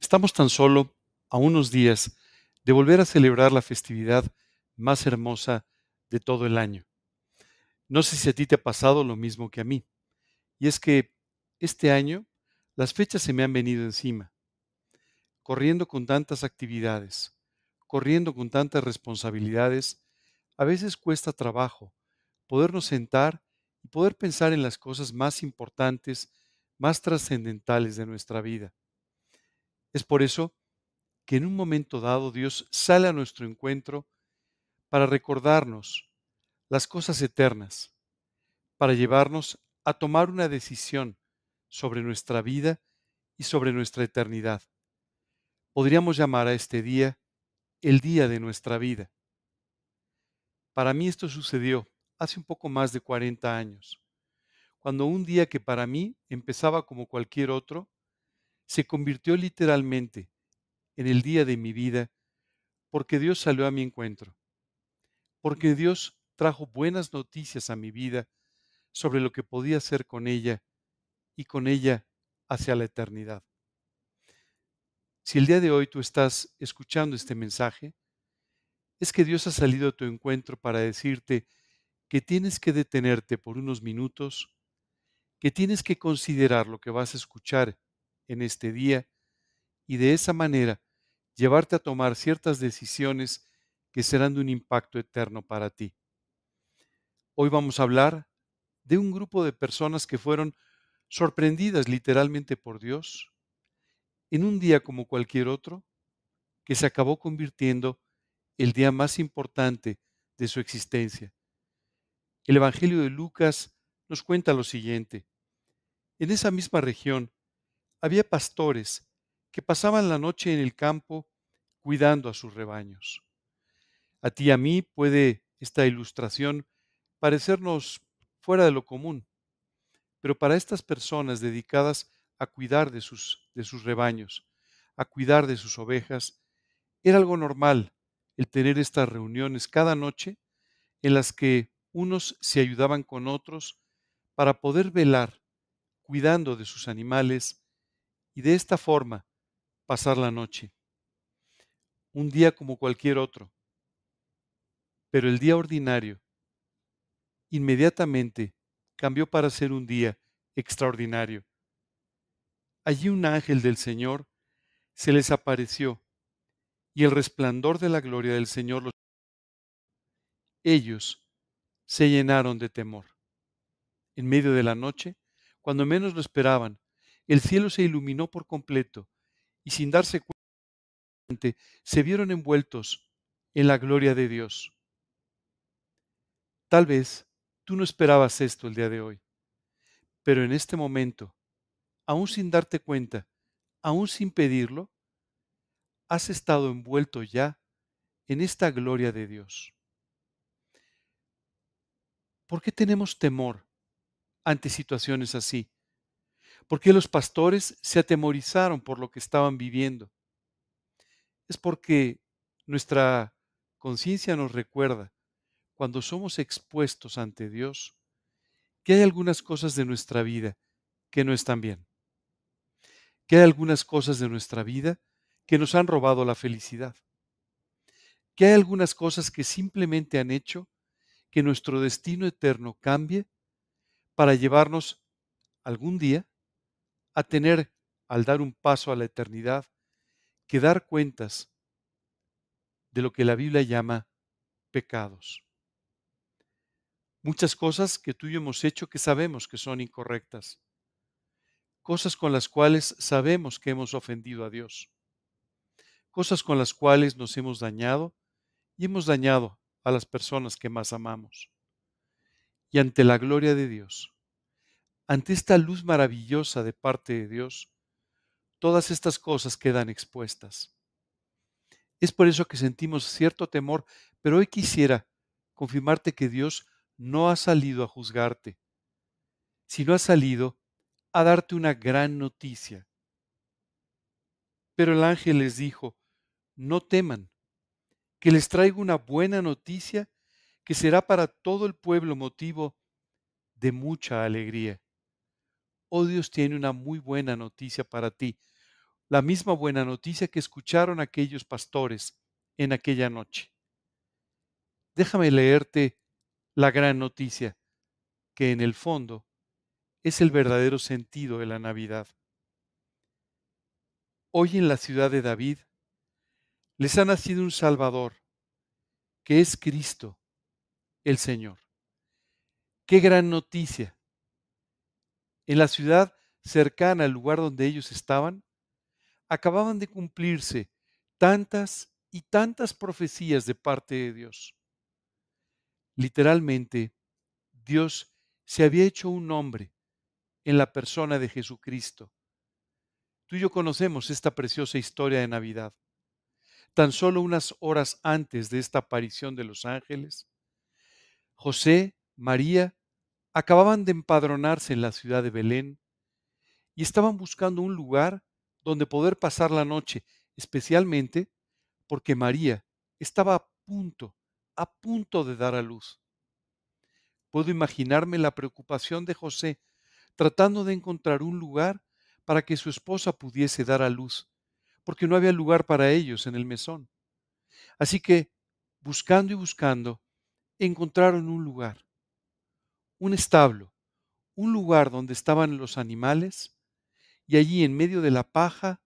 Estamos tan solo a unos días de volver a celebrar la festividad más hermosa de todo el año. No sé si a ti te ha pasado lo mismo que a mí, y es que este año las fechas se me han venido encima, corriendo con tantas actividades, corriendo con tantas responsabilidades, a veces cuesta trabajo podernos sentar y poder pensar en las cosas más importantes, más trascendentales de nuestra vida. Es por eso que en un momento dado Dios sale a nuestro encuentro para recordarnos las cosas eternas, para llevarnos a tomar una decisión sobre nuestra vida y sobre nuestra eternidad. Podríamos llamar a este día el día de nuestra vida. Para mí esto sucedió hace un poco más de 40 años, cuando un día que para mí empezaba como cualquier otro, se convirtió literalmente en el día de mi vida porque Dios salió a mi encuentro, porque Dios trajo buenas noticias a mi vida sobre lo que podía hacer con ella y con ella hacia la eternidad. Si el día de hoy tú estás escuchando este mensaje, es que Dios ha salido a tu encuentro para decirte que tienes que detenerte por unos minutos, que tienes que considerar lo que vas a escuchar en este día y de esa manera llevarte a tomar ciertas decisiones que serán de un impacto eterno para ti. Hoy vamos a hablar de un grupo de personas que fueron sorprendidas literalmente por Dios en un día como cualquier otro, que se acabó convirtiendo el día más importante de su existencia. El Evangelio de Lucas nos cuenta lo siguiente. En esa misma región había pastores que pasaban la noche en el campo cuidando a sus rebaños. A ti y a mí puede esta ilustración parecernos fuera de lo común, pero para estas personas dedicadas a cuidar de sus, de sus rebaños, a cuidar de sus ovejas, era algo normal el tener estas reuniones cada noche en las que unos se ayudaban con otros para poder velar cuidando de sus animales y de esta forma pasar la noche. Un día como cualquier otro. Pero el día ordinario inmediatamente cambió para ser un día extraordinario. Allí un ángel del Señor se les apareció y el resplandor de la gloria del Señor los... Ellos se llenaron de temor. En medio de la noche, cuando menos lo esperaban, el cielo se iluminó por completo y sin darse cuenta se vieron envueltos en la gloria de Dios. Tal vez tú no esperabas esto el día de hoy, pero en este momento, aún sin darte cuenta, aún sin pedirlo, has estado envuelto ya en esta gloria de Dios. ¿Por qué tenemos temor ante situaciones así? ¿Por qué los pastores se atemorizaron por lo que estaban viviendo? Es porque nuestra conciencia nos recuerda, cuando somos expuestos ante Dios, que hay algunas cosas de nuestra vida que no están bien. Que hay algunas cosas de nuestra vida que nos han robado la felicidad. Que hay algunas cosas que simplemente han hecho que nuestro destino eterno cambie para llevarnos algún día a tener, al dar un paso a la eternidad, que dar cuentas de lo que la Biblia llama pecados. Muchas cosas que tú y yo hemos hecho que sabemos que son incorrectas. Cosas con las cuales sabemos que hemos ofendido a Dios. Cosas con las cuales nos hemos dañado y hemos dañado a las personas que más amamos. Y ante la gloria de Dios, ante esta luz maravillosa de parte de Dios, todas estas cosas quedan expuestas. Es por eso que sentimos cierto temor, pero hoy quisiera confirmarte que Dios no ha salido a juzgarte, sino ha salido a darte una gran noticia. Pero el ángel les dijo, no teman, que les traigo una buena noticia que será para todo el pueblo motivo de mucha alegría. Oh Dios tiene una muy buena noticia para ti, la misma buena noticia que escucharon aquellos pastores en aquella noche. Déjame leerte la gran noticia, que en el fondo es el verdadero sentido de la Navidad. Hoy en la ciudad de David les ha nacido un Salvador, que es Cristo, el Señor. Qué gran noticia. En la ciudad cercana al lugar donde ellos estaban, acababan de cumplirse tantas y tantas profecías de parte de Dios. Literalmente, Dios se había hecho un hombre en la persona de Jesucristo. Tú y yo conocemos esta preciosa historia de Navidad. Tan solo unas horas antes de esta aparición de los ángeles, José, María, acababan de empadronarse en la ciudad de Belén y estaban buscando un lugar donde poder pasar la noche, especialmente porque María estaba a punto, a punto de dar a luz. Puedo imaginarme la preocupación de José tratando de encontrar un lugar para que su esposa pudiese dar a luz, porque no había lugar para ellos en el mesón. Así que, buscando y buscando, encontraron un lugar, un establo, un lugar donde estaban los animales, y allí en medio de la paja,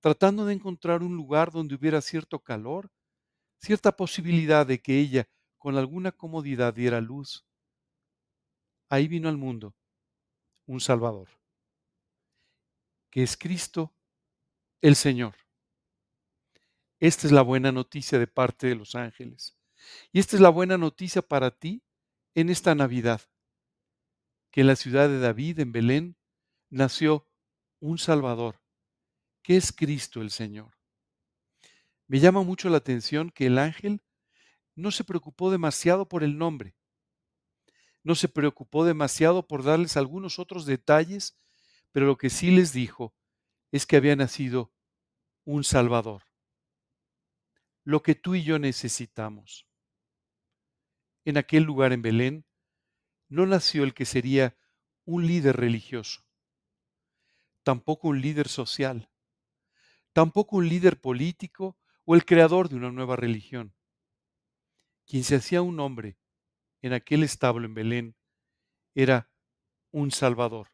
tratando de encontrar un lugar donde hubiera cierto calor, cierta posibilidad de que ella con alguna comodidad diera luz. Ahí vino al mundo un Salvador, que es Cristo el Señor. Esta es la buena noticia de parte de los ángeles. Y esta es la buena noticia para ti en esta Navidad, que en la ciudad de David, en Belén, nació un Salvador, que es Cristo el Señor. Me llama mucho la atención que el ángel no se preocupó demasiado por el nombre, no se preocupó demasiado por darles algunos otros detalles, pero lo que sí les dijo es que había nacido un Salvador, lo que tú y yo necesitamos. En aquel lugar en Belén no nació el que sería un líder religioso, tampoco un líder social, tampoco un líder político o el creador de una nueva religión. Quien se hacía un hombre en aquel establo en Belén era un Salvador,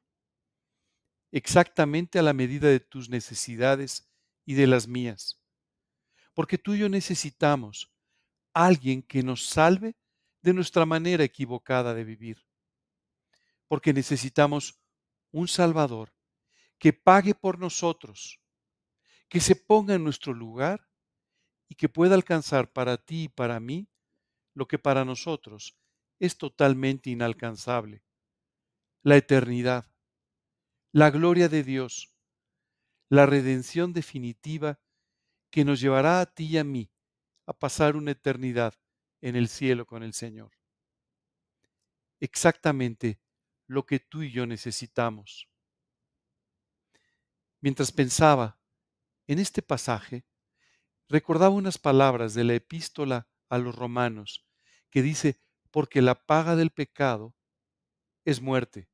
exactamente a la medida de tus necesidades y de las mías. Porque tú y yo necesitamos alguien que nos salve de nuestra manera equivocada de vivir. Porque necesitamos un Salvador que pague por nosotros, que se ponga en nuestro lugar y que pueda alcanzar para ti y para mí lo que para nosotros es totalmente inalcanzable. La eternidad, la gloria de Dios, la redención definitiva que nos llevará a ti y a mí a pasar una eternidad en el cielo con el Señor. Exactamente lo que tú y yo necesitamos. Mientras pensaba en este pasaje, recordaba unas palabras de la epístola a los romanos que dice, porque la paga del pecado es muerte,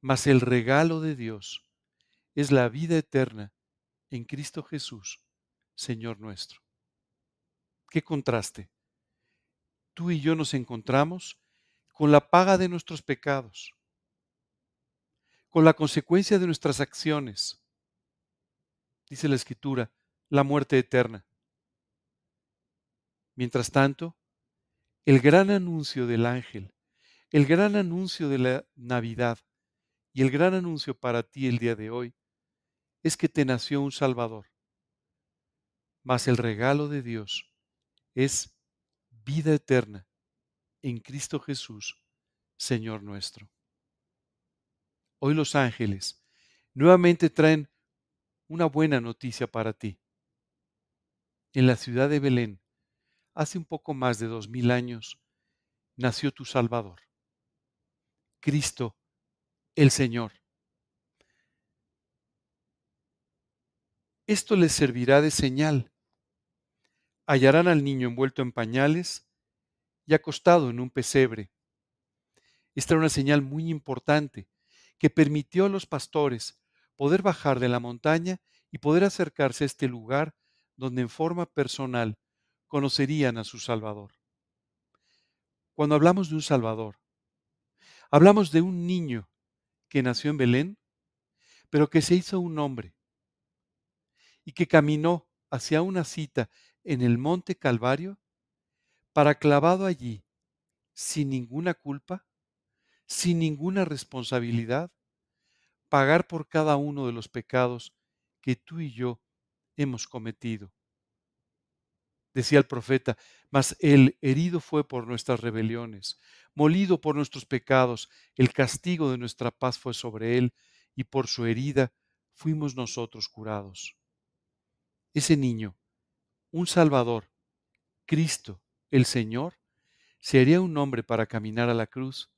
mas el regalo de Dios es la vida eterna en Cristo Jesús, Señor nuestro. Qué contraste. Tú y yo nos encontramos con la paga de nuestros pecados con la consecuencia de nuestras acciones. Dice la escritura, la muerte eterna. Mientras tanto, el gran anuncio del ángel, el gran anuncio de la Navidad y el gran anuncio para ti el día de hoy es que te nació un Salvador. Mas el regalo de Dios es vida eterna en Cristo Jesús, Señor nuestro. Hoy los ángeles nuevamente traen una buena noticia para ti. En la ciudad de Belén, hace un poco más de dos mil años, nació tu Salvador, Cristo el Señor. Esto les servirá de señal. Hallarán al niño envuelto en pañales y acostado en un pesebre. Esta era una señal muy importante que permitió a los pastores poder bajar de la montaña y poder acercarse a este lugar donde en forma personal conocerían a su Salvador. Cuando hablamos de un Salvador, hablamos de un niño que nació en Belén, pero que se hizo un hombre y que caminó hacia una cita en el monte Calvario para clavado allí, sin ninguna culpa, sin ninguna responsabilidad, pagar por cada uno de los pecados que tú y yo hemos cometido. Decía el profeta, mas el herido fue por nuestras rebeliones, molido por nuestros pecados, el castigo de nuestra paz fue sobre él, y por su herida fuimos nosotros curados. Ese niño, un Salvador, Cristo, el Señor, se haría un hombre para caminar a la cruz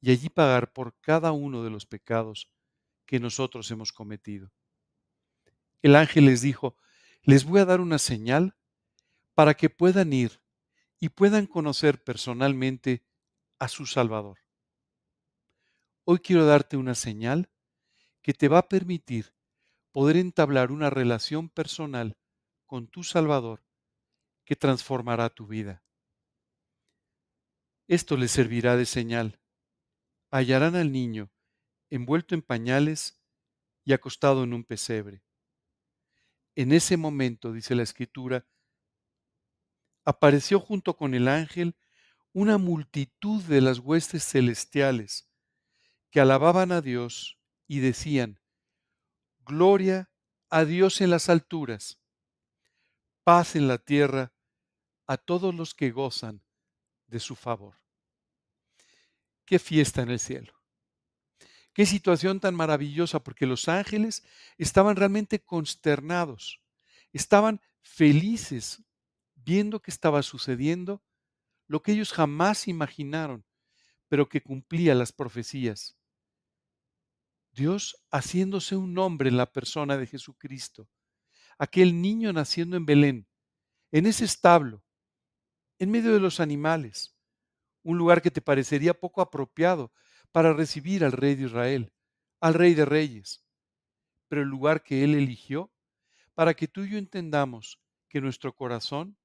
y allí pagar por cada uno de los pecados que nosotros hemos cometido. El ángel les dijo, les voy a dar una señal para que puedan ir y puedan conocer personalmente a su Salvador. Hoy quiero darte una señal que te va a permitir poder entablar una relación personal con tu Salvador que transformará tu vida. Esto les servirá de señal. Hallarán al niño envuelto en pañales y acostado en un pesebre. En ese momento, dice la escritura, apareció junto con el ángel una multitud de las huestes celestiales que alababan a Dios y decían, Gloria a Dios en las alturas, paz en la tierra a todos los que gozan de su favor. Qué fiesta en el cielo. Qué situación tan maravillosa, porque los ángeles estaban realmente consternados, estaban felices viendo que estaba sucediendo lo que ellos jamás imaginaron, pero que cumplía las profecías. Dios haciéndose un hombre en la persona de Jesucristo, aquel niño naciendo en Belén, en ese establo, en medio de los animales, un lugar que te parecería poco apropiado para recibir al rey de Israel, al rey de reyes, pero el lugar que él eligió para que tú y yo entendamos que nuestro corazón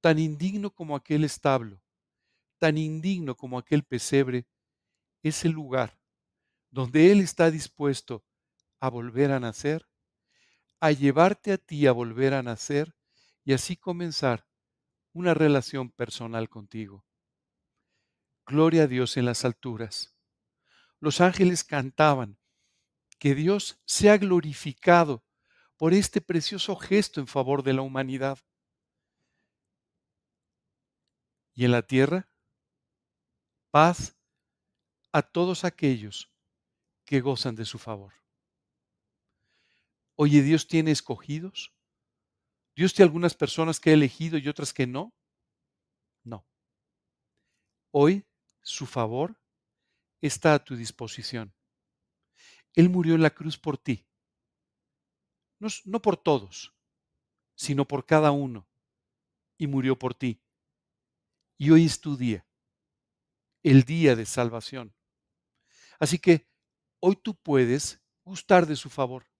tan indigno como aquel establo, tan indigno como aquel pesebre, es el lugar donde Él está dispuesto a volver a nacer, a llevarte a ti a volver a nacer y así comenzar una relación personal contigo. Gloria a Dios en las alturas. Los ángeles cantaban, que Dios sea glorificado por este precioso gesto en favor de la humanidad. y en la tierra paz a todos aquellos que gozan de su favor. Oye, Dios tiene escogidos. Dios tiene algunas personas que ha elegido y otras que no. No. Hoy su favor está a tu disposición. Él murió en la cruz por ti. No, no por todos, sino por cada uno. Y murió por ti. Y hoy es tu día, el día de salvación. Así que hoy tú puedes gustar de su favor.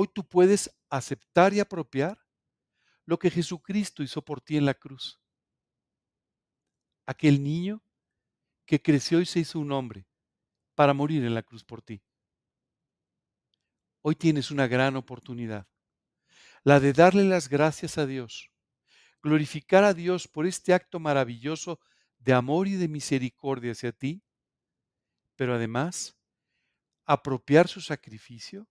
Hoy tú puedes aceptar y apropiar lo que Jesucristo hizo por ti en la cruz. Aquel niño que creció y se hizo un hombre para morir en la cruz por ti. Hoy tienes una gran oportunidad, la de darle las gracias a Dios glorificar a Dios por este acto maravilloso de amor y de misericordia hacia ti, pero además apropiar su sacrificio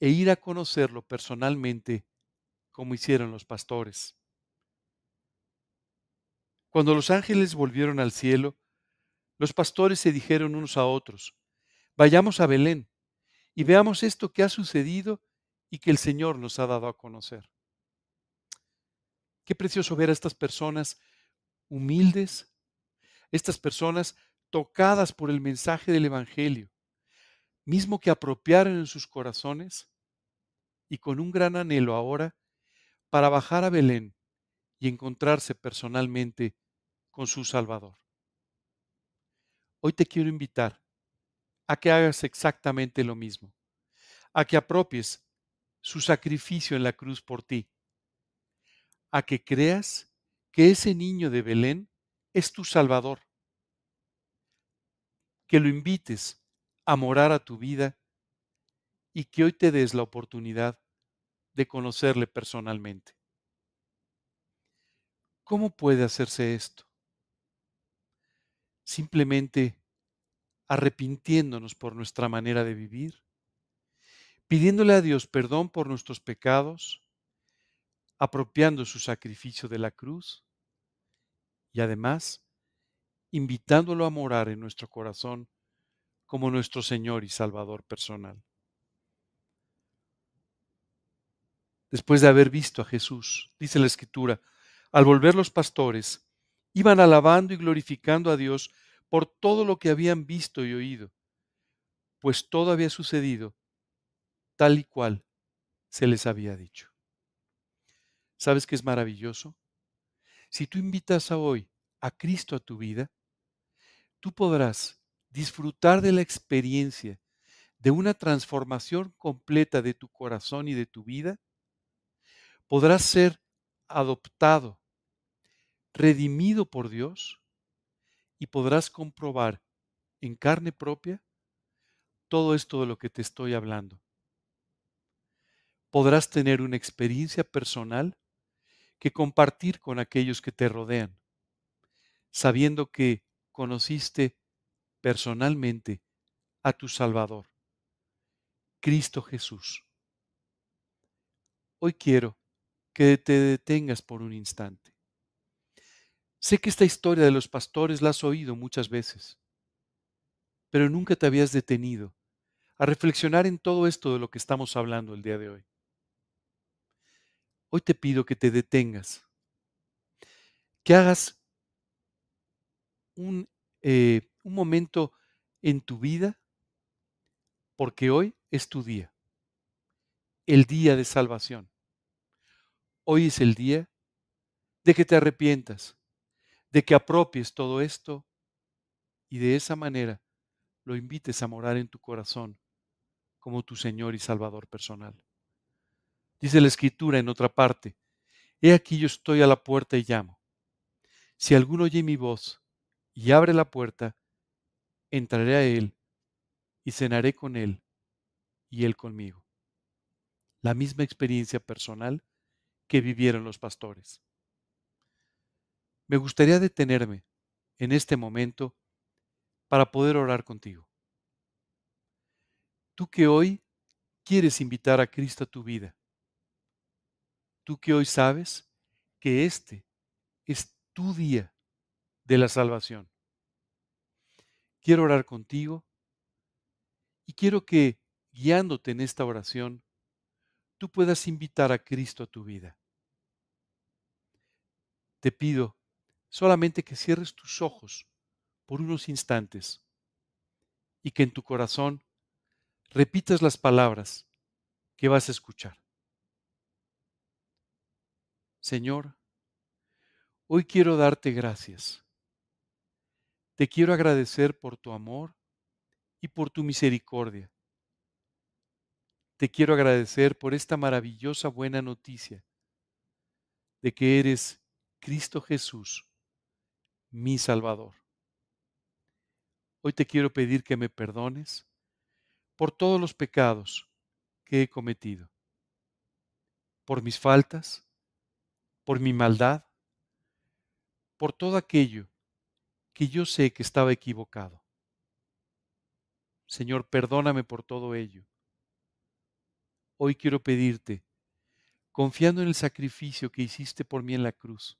e ir a conocerlo personalmente como hicieron los pastores. Cuando los ángeles volvieron al cielo, los pastores se dijeron unos a otros, vayamos a Belén y veamos esto que ha sucedido y que el Señor nos ha dado a conocer. Qué precioso ver a estas personas humildes, estas personas tocadas por el mensaje del Evangelio, mismo que apropiaron en sus corazones y con un gran anhelo ahora para bajar a Belén y encontrarse personalmente con su Salvador. Hoy te quiero invitar a que hagas exactamente lo mismo, a que apropies su sacrificio en la cruz por ti, a que creas que ese niño de Belén es tu Salvador, que lo invites a morar a tu vida y que hoy te des la oportunidad de conocerle personalmente. ¿Cómo puede hacerse esto? Simplemente arrepintiéndonos por nuestra manera de vivir, pidiéndole a Dios perdón por nuestros pecados, apropiando su sacrificio de la cruz y además invitándolo a morar en nuestro corazón como nuestro Señor y Salvador personal. Después de haber visto a Jesús, dice la Escritura, al volver los pastores, iban alabando y glorificando a Dios por todo lo que habían visto y oído, pues todo había sucedido tal y cual se les había dicho. ¿Sabes qué es maravilloso? Si tú invitas a hoy a Cristo a tu vida, tú podrás disfrutar de la experiencia de una transformación completa de tu corazón y de tu vida. Podrás ser adoptado redimido por Dios y podrás comprobar en carne propia todo esto de lo que te estoy hablando. Podrás tener una experiencia personal que compartir con aquellos que te rodean, sabiendo que conociste personalmente a tu Salvador, Cristo Jesús. Hoy quiero que te detengas por un instante Sé que esta historia de los pastores la has oído muchas veces, pero nunca te habías detenido a reflexionar en todo esto de lo que estamos hablando el día de hoy. Hoy te pido que te detengas, que hagas un, eh, un momento en tu vida, porque hoy es tu día, el día de salvación. Hoy es el día de que te arrepientas, de que apropies todo esto y de esa manera lo invites a morar en tu corazón como tu Señor y Salvador personal. Dice la Escritura en otra parte, He aquí yo estoy a la puerta y llamo. Si alguno oye mi voz y abre la puerta, entraré a él y cenaré con él y él conmigo. La misma experiencia personal que vivieron los pastores. Me gustaría detenerme en este momento para poder orar contigo. Tú que hoy quieres invitar a Cristo a tu vida. Tú que hoy sabes que este es tu día de la salvación. Quiero orar contigo y quiero que, guiándote en esta oración, tú puedas invitar a Cristo a tu vida. Te pido solamente que cierres tus ojos por unos instantes y que en tu corazón repitas las palabras que vas a escuchar. Señor, hoy quiero darte gracias. Te quiero agradecer por tu amor y por tu misericordia. Te quiero agradecer por esta maravillosa buena noticia de que eres Cristo Jesús, mi Salvador. Hoy te quiero pedir que me perdones por todos los pecados que he cometido, por mis faltas, por mi maldad, por todo aquello que yo sé que estaba equivocado. Señor, perdóname por todo ello. Hoy quiero pedirte, confiando en el sacrificio que hiciste por mí en la cruz,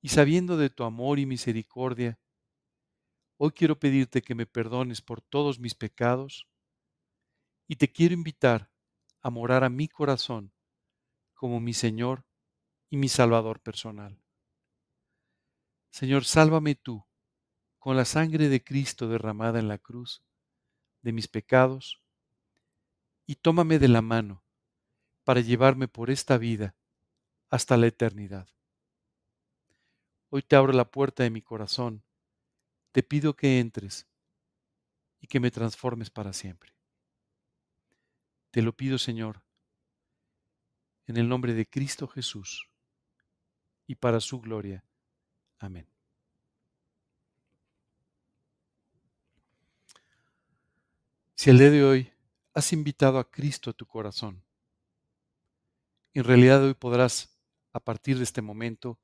y sabiendo de tu amor y misericordia, hoy quiero pedirte que me perdones por todos mis pecados y te quiero invitar a morar a mi corazón como mi Señor y mi Salvador personal. Señor, sálvame tú con la sangre de Cristo derramada en la cruz de mis pecados y tómame de la mano para llevarme por esta vida hasta la eternidad. Hoy te abro la puerta de mi corazón. Te pido que entres y que me transformes para siempre. Te lo pido, Señor, en el nombre de Cristo Jesús y para su gloria. Amén. Si el día de hoy has invitado a Cristo a tu corazón, en realidad hoy podrás, a partir de este momento,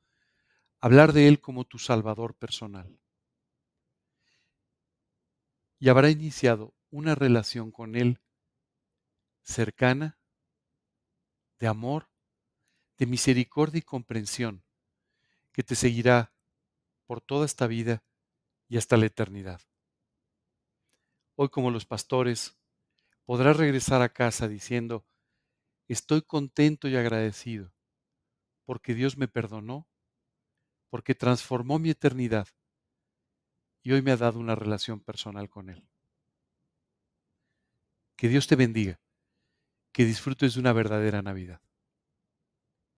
hablar de Él como tu Salvador personal. Y habrá iniciado una relación con Él cercana, de amor, de misericordia y comprensión, que te seguirá por toda esta vida y hasta la eternidad. Hoy como los pastores, podrás regresar a casa diciendo, estoy contento y agradecido porque Dios me perdonó, porque transformó mi eternidad y hoy me ha dado una relación personal con Él. Que Dios te bendiga, que disfrutes de una verdadera Navidad.